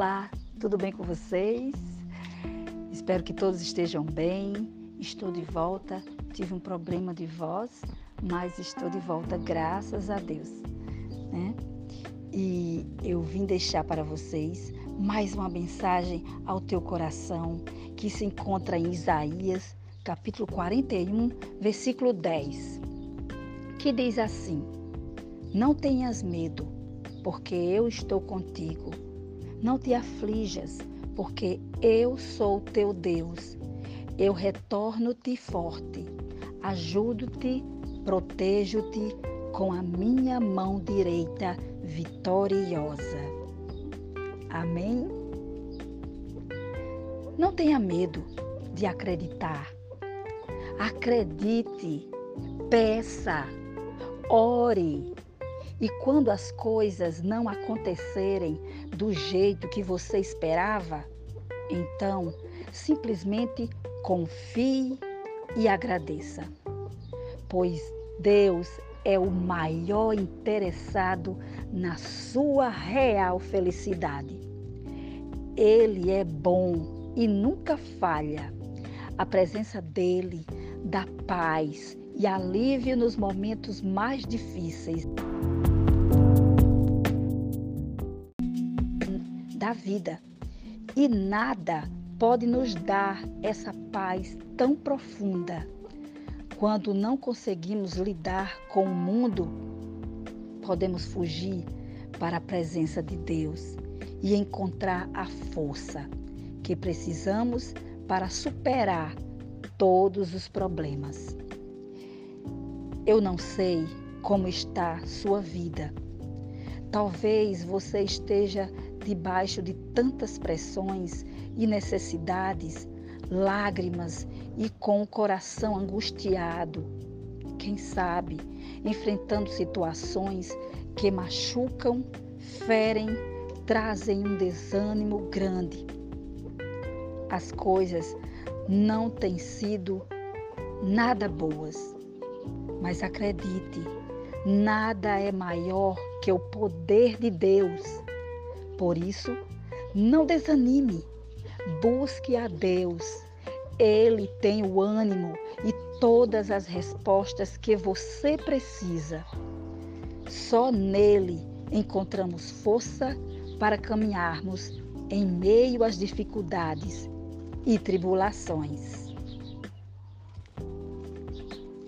Olá, tudo bem com vocês? Espero que todos estejam bem. Estou de volta. Tive um problema de voz, mas estou de volta, graças a Deus. Né? E eu vim deixar para vocês mais uma mensagem ao teu coração que se encontra em Isaías, capítulo 41, versículo 10, que diz assim: Não tenhas medo, porque eu estou contigo. Não te aflijas, porque eu sou teu Deus. Eu retorno-te forte, ajudo-te, protejo-te com a minha mão direita vitoriosa. Amém? Não tenha medo de acreditar. Acredite, peça, ore, e quando as coisas não acontecerem do jeito que você esperava, então simplesmente confie e agradeça. Pois Deus é o maior interessado na sua real felicidade. Ele é bom e nunca falha. A presença dele dá paz e alívio nos momentos mais difíceis. Da vida. E nada pode nos dar essa paz tão profunda. Quando não conseguimos lidar com o mundo, podemos fugir para a presença de Deus e encontrar a força que precisamos para superar todos os problemas. Eu não sei como está sua vida. Talvez você esteja debaixo de tantas pressões e necessidades, lágrimas e com o coração angustiado. Quem sabe, enfrentando situações que machucam, ferem, trazem um desânimo grande. As coisas não têm sido nada boas, mas acredite, nada é maior que o poder de Deus por isso, não desanime, busque a Deus. Ele tem o ânimo e todas as respostas que você precisa. Só nele encontramos força para caminharmos em meio às dificuldades e tribulações.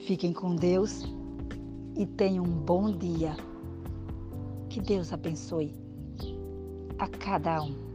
Fiquem com Deus e tenham um bom dia. Que Deus abençoe a cada um.